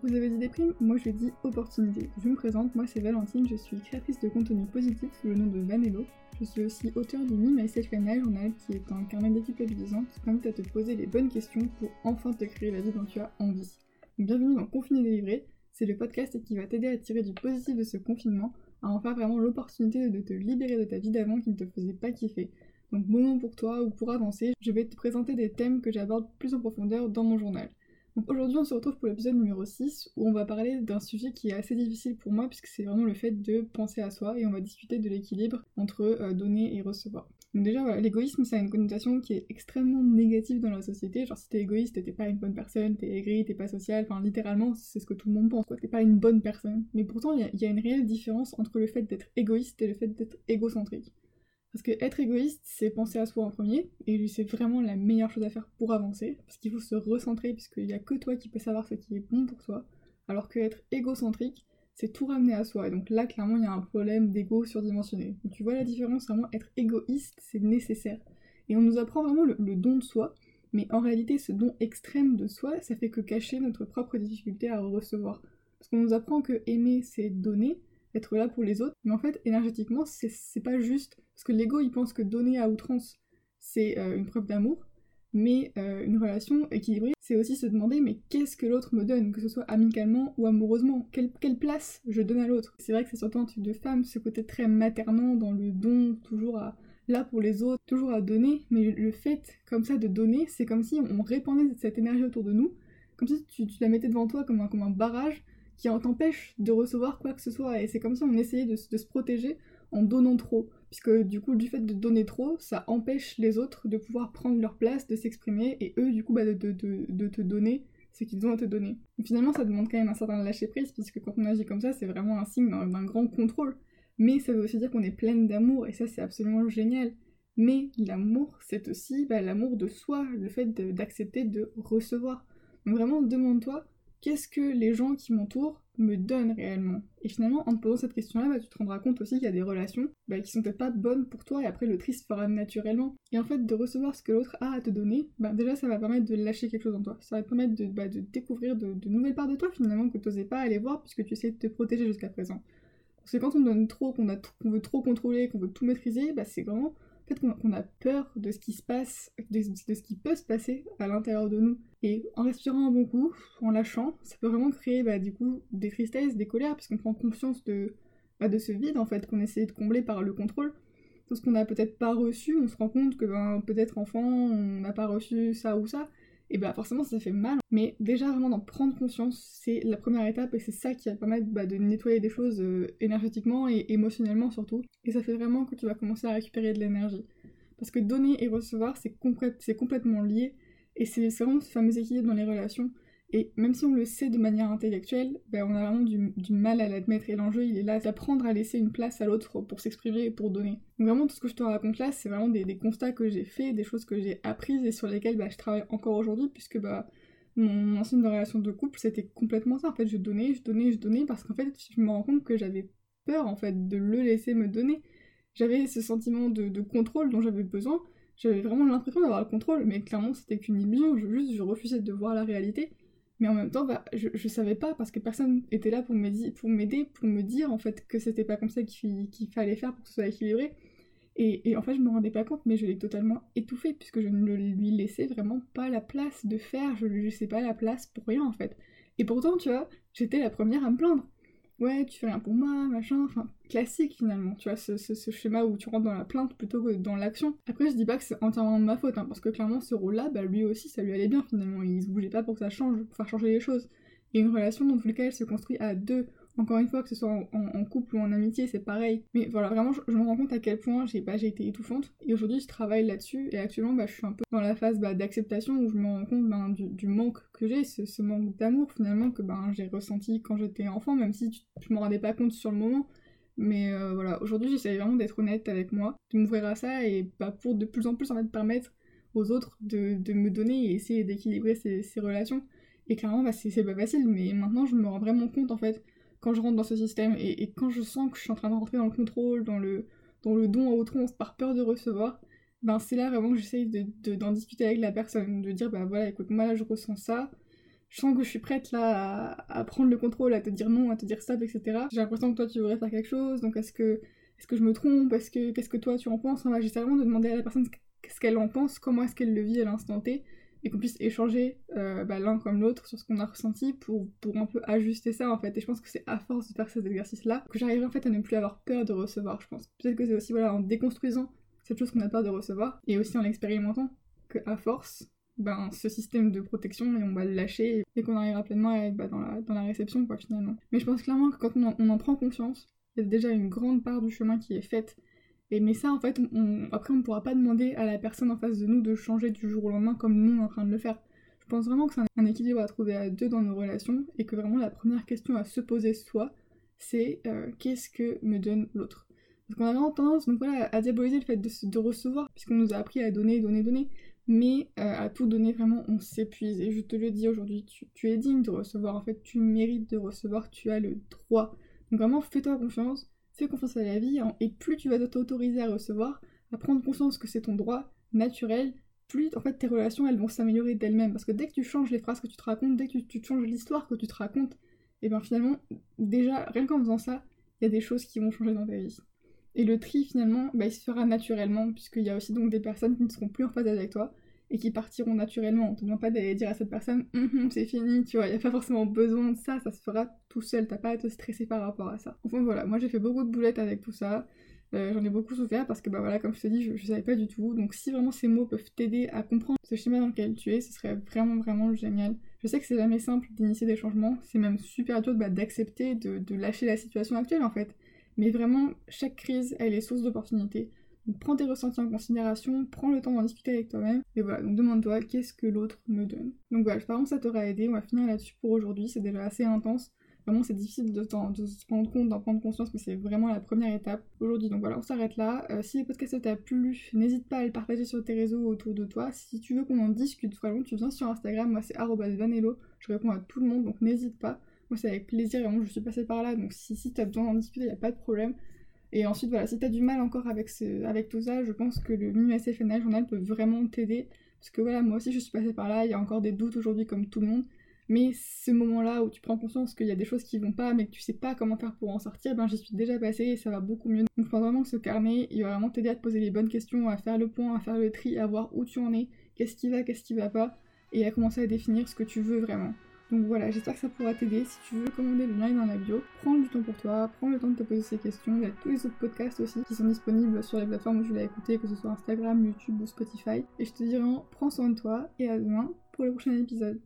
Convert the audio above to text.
Vous avez dit déprime, moi je dis opportunité. Je me présente, moi c'est Valentine, je suis créatrice de contenu positif sous le nom de Vanello. Je suis aussi auteur du Me Myself Canal Journal qui est un carnet déculpabilisant qui t'invite à te poser les bonnes questions pour enfin te créer la vie dont tu as envie. Bienvenue dans Confiné délivré, c'est le podcast qui va t'aider à tirer du positif de ce confinement, à en faire vraiment l'opportunité de te libérer de ta vie d'avant qui ne te faisait pas kiffer. Donc moment pour toi ou pour avancer, je vais te présenter des thèmes que j'aborde plus en profondeur dans mon journal. Aujourd'hui on se retrouve pour l'épisode numéro 6 où on va parler d'un sujet qui est assez difficile pour moi puisque c'est vraiment le fait de penser à soi et on va discuter de l'équilibre entre euh, donner et recevoir. Donc déjà l'égoïsme ça a une connotation qui est extrêmement négative dans la société, genre si t'es égoïste t'es pas une bonne personne, t'es aigri, t'es pas social, enfin littéralement c'est ce que tout le monde pense quoi, t'es pas une bonne personne. Mais pourtant il y, a une réelle différence entre le fait d'être égoïste et le fait d'être égocentrique. Parce que être égoïste, c'est penser à soi en premier, et c'est vraiment la meilleure chose à faire pour avancer, parce qu'il faut se recentrer, puisqu'il n'y a que toi qui peux savoir ce qui est bon pour toi, alors que être égocentrique, c'est tout ramener à soi, et donc là, clairement, il y a un problème d'ego surdimensionné. Donc tu vois la différence, vraiment, être égoïste, c'est nécessaire. Et on nous apprend vraiment le, le don de soi, mais en réalité, ce don extrême de soi, ça fait que cacher notre propre difficulté à recevoir. Parce qu'on nous apprend que aimer, c'est donner, être là pour les autres, mais en fait, énergétiquement, c'est pas juste. Parce que l'ego, il pense que donner à outrance, c'est euh, une preuve d'amour, mais euh, une relation équilibrée, c'est aussi se demander, mais qu'est-ce que l'autre me donne, que ce soit amicalement ou amoureusement. Quelle, place je donne à l'autre? C'est vrai que c'est surtout un truc de femme, ce côté très maternant dans le don, toujours là pour les autres, toujours à donner, mais le fait comme ça de donner, c'est comme si on répandait cette énergie autour de nous, comme si tu, la mettais devant toi comme un barrage, qui t'empêche de recevoir quoi que ce soit. Et c'est comme si on essayait de, se protéger en donnant trop. Puisque du coup, du fait de donner trop, ça empêche les autres de pouvoir prendre leur place, de s'exprimer, et eux, du coup, bah, de, te donner ce qu'ils ont à te donner. finalement, ça demande quand même un certain lâcher-prise, puisque quand on agit comme ça, c'est vraiment un signe d'un grand contrôle. Mais ça veut aussi dire qu'on est pleine d'amour, et ça, c'est absolument génial. Mais l'amour, c'est aussi bah, l'amour de soi, le fait d'accepter de recevoir. Donc vraiment, demande-toi qu'est-ce que les gens qui m'entourent me donnent réellement Et finalement, en te posant cette question-là, bah, tu te rendras compte aussi qu'il y a des relations bah, qui sont peut-être pas bonnes pour toi et après le triste fera naturellement. Et en fait, de recevoir ce que l'autre a à te donner, bah, déjà ça va permettre de lâcher quelque chose en toi. Ça va te permettre de, bah, de découvrir de, nouvelles parts de toi finalement que tu n'osais pas aller voir puisque tu essaies de te protéger jusqu'à présent. Parce que quand on donne trop, qu'on veut trop contrôler, qu'on veut tout maîtriser, bah, c'est vraiment qu'on a peur de ce qui se passe, de, ce qui peut se passer à l'intérieur de nous. Et en respirant un bon coup, en lâchant, ça peut vraiment créer bah, du coup des tristesses, des colères, puisqu'on prend conscience de, bah, de ce vide en fait qu'on essaie de combler par le contrôle. Tout ce qu'on n'a peut-être pas reçu, on se rend compte que ben, peut-être enfant, on n'a pas reçu ça ou ça, et bah forcément ça fait mal. Mais déjà vraiment d'en prendre conscience, c'est la première étape et c'est ça qui va permettre bah, de nettoyer des choses euh, énergétiquement et émotionnellement surtout. Et ça fait vraiment que tu vas commencer à récupérer de l'énergie. Parce que donner et recevoir c'est complètement lié et c'est vraiment ce fameux équilibre dans les relations. Et même si on le sait de manière intellectuelle, ben on a vraiment du, mal à l'admettre. Et l'enjeu, il est là d'apprendre à laisser une place à l'autre pour s'exprimer et pour donner. Donc vraiment, tout ce que je te raconte là, c'est vraiment des, constats que j'ai faits, des choses que j'ai apprises et sur lesquelles bah, je travaille encore aujourd'hui, puisque bah, mon ancienne relation de couple, c'était complètement ça. En fait, je donnais, je donnais, je donnais, parce qu'en fait, je me rends compte que j'avais peur, en fait, de le laisser me donner. J'avais ce sentiment de, de contrôle dont j'avais besoin. J'avais vraiment l'impression d'avoir le contrôle, mais clairement, c'était qu'une illusion. Je, juste, je refusais de voir la réalité. Mais en même temps, bah, je, je savais pas parce que personne était là pour m'aider, pour, pour me dire en fait que c'était pas comme ça qu'il fallait faire pour que ce soit équilibré. Et, en fait, je me rendais pas compte, mais je l'ai totalement étouffé puisque je ne lui laissais vraiment pas la place de faire, je lui laissais pas la place pour rien en fait. Et pourtant, tu vois, j'étais la première à me plaindre ouais, tu fais rien pour moi, machin, enfin, classique finalement, tu vois, ce, schéma où tu rentres dans la plainte plutôt que dans l'action. Après, je dis pas que c'est entièrement de ma faute, hein, parce que clairement, ce rôle-là, bah lui aussi, ça lui allait bien finalement, il se bougeait pas pour que ça change, pour faire changer les choses. Et une relation dans tous les cas, elle se construit à deux, encore une fois, que ce soit en, couple ou en amitié, c'est pareil. Mais voilà, vraiment, je, me rends compte à quel point j'ai bah, été étouffante. Et aujourd'hui, je travaille là-dessus. Et actuellement, bah, je suis un peu dans la phase bah, d'acceptation où je me rends compte ben, du, manque que j'ai, ce, manque d'amour finalement que ben, j'ai ressenti quand j'étais enfant, même si tu, je m'en rendais pas compte sur le moment. Mais euh, voilà, aujourd'hui, j'essaie vraiment d'être honnête avec moi, de m'ouvrir à ça et bah, pour de plus en plus en fait permettre aux autres de, de me donner et essayer d'équilibrer ces, relations. Et clairement, bah, c'est pas facile, mais maintenant je me rends vraiment compte en fait quand je rentre dans ce système et, quand je sens que je suis en train de rentrer dans le contrôle, dans le, don à outrance par peur de recevoir, ben c'est là vraiment que j'essaye d'en de, d'en discuter avec la personne, de dire bah voilà écoute moi là je ressens ça, je sens que je suis prête là à, prendre le contrôle, à te dire non, à te dire stop, etc. J'ai l'impression que toi tu voudrais faire quelque chose, donc est-ce que, est-ce que je me trompe? Est-ce que, qu'est-ce que toi tu en penses? J'essaie vraiment de demander à la personne ce qu'elle en pense, comment est-ce qu'elle le vit à l'instant T, et qu'on puisse échanger euh, bah, l'un comme l'autre sur ce qu'on a ressenti pour, pour un peu ajuster ça en fait. Et je pense que c'est à force de faire ces exercices-là que j'arriverai en fait à ne plus avoir peur de recevoir, je pense. Peut-être que c'est aussi voilà, en déconstruisant cette chose qu'on a peur de recevoir, et aussi en expérimentant que à force, ben, ce système de protection, on va le lâcher et qu'on arrivera pleinement à être bah, dans, la, dans la réception, quoi, finalement. Mais je pense clairement que quand on en, on en prend conscience, il y a déjà une grande part du chemin qui est faite. Mais ça, en fait, après, on ne pourra pas demander à la personne en face de nous de changer du jour au lendemain comme nous, on est en train de le faire. Je pense vraiment que c'est un, équilibre à trouver à deux dans nos relations et que vraiment la première question à se poser soi, c'est euh, qu'est-ce que me donne l'autre? Parce qu'on a vraiment tendance voilà, à diaboliser le fait de, de recevoir, puisqu'on nous a appris à donner, donner, donner. Mais euh, à tout donner vraiment on s'épuise. Et je te le dis aujourd'hui tu, es digne de recevoir. En fait tu mérites de recevoir tu as le droit. Donc vraiment fais-toi confiance fais confiance à la vie hein, et plus tu vas t'autoriser à recevoir à prendre conscience que c'est ton droit naturel plus en fait tes relations elles vont s'améliorer d'elles-mêmes. Parce que dès que tu changes les phrases que tu te racontes dès que tu, changes l'histoire que tu te racontes et eh bien finalement déjà rien qu'en faisant ça il y a des choses qui vont changer dans ta vie. Et le tri finalement, bah, il se fera naturellement, puisqu'il y a aussi donc des personnes qui ne seront plus en phase avec toi et qui partiront naturellement. On te demande pas d'aller dire à cette personne hum, hum, c'est fini, tu vois, il n'y a pas forcément besoin de ça, ça se fera tout seul, t'as pas à te stresser par rapport à ça. Enfin voilà, moi j'ai fait beaucoup de boulettes avec tout ça. Euh, j'en ai beaucoup souffert parce que bah voilà comme je te dis je, je, savais pas du tout donc si vraiment ces mots peuvent t'aider à comprendre ce schéma dans lequel tu es ce serait vraiment vraiment génial je sais que c'est jamais simple d'initier des changements c'est même super dur bah, d'accepter de, de lâcher la situation actuelle en fait mais vraiment, chaque crise, elle est source d'opportunités. Donc prends tes ressentis en considération, prends le temps d'en discuter avec toi-même, et voilà, donc demande-toi qu'est-ce que l'autre me donne. Donc voilà, j'espère que ça t'aura aidé, on va finir là-dessus pour aujourd'hui, c'est déjà assez intense. Vraiment, c'est difficile de, se rendre compte, d'en prendre conscience, mais c'est vraiment la première étape aujourd'hui. Donc voilà, on s'arrête là. Euh, si le podcast t'a plu, n'hésite pas à le partager sur tes réseaux autour de toi. Si tu veux qu'on en discute, vraiment, tu viens sur Instagram, moi c'est vanello, je réponds à tout le monde, donc n'hésite pas. Moi, c'est avec plaisir, vraiment, je suis passée par là, donc si, si t'as besoin d'en discuter, il a pas de problème. Et ensuite, voilà, si t'as du mal encore avec, ce, avec tout ça, je pense que le MIMSFNA Journal peut vraiment t'aider. Parce que voilà, moi aussi, je suis passée par là, il y a encore des doutes aujourd'hui, comme tout le monde. Mais ce moment-là où tu prends conscience qu'il y a des choses qui vont pas, mais que tu sais pas comment faire pour en sortir, ben j'y suis déjà passée et ça va beaucoup mieux. Donc je pense vraiment que ce carnet, il va vraiment t'aider à te poser les bonnes questions, à faire le point, à faire le tri, à voir où tu en es, qu'est-ce qui va, qu'est-ce qui va pas, et à commencer à définir ce que tu veux vraiment. Donc voilà, j'espère que ça pourra t'aider. Si tu veux commander, le lien est dans la bio. Prends du temps pour toi, prends le temps de te poser ces questions. Il y a tous les autres podcasts aussi qui sont disponibles sur les plateformes où tu l'as écouté, que ce soit Instagram, YouTube ou Spotify. Et je te dirais, prends soin de toi et à demain pour le prochain épisode.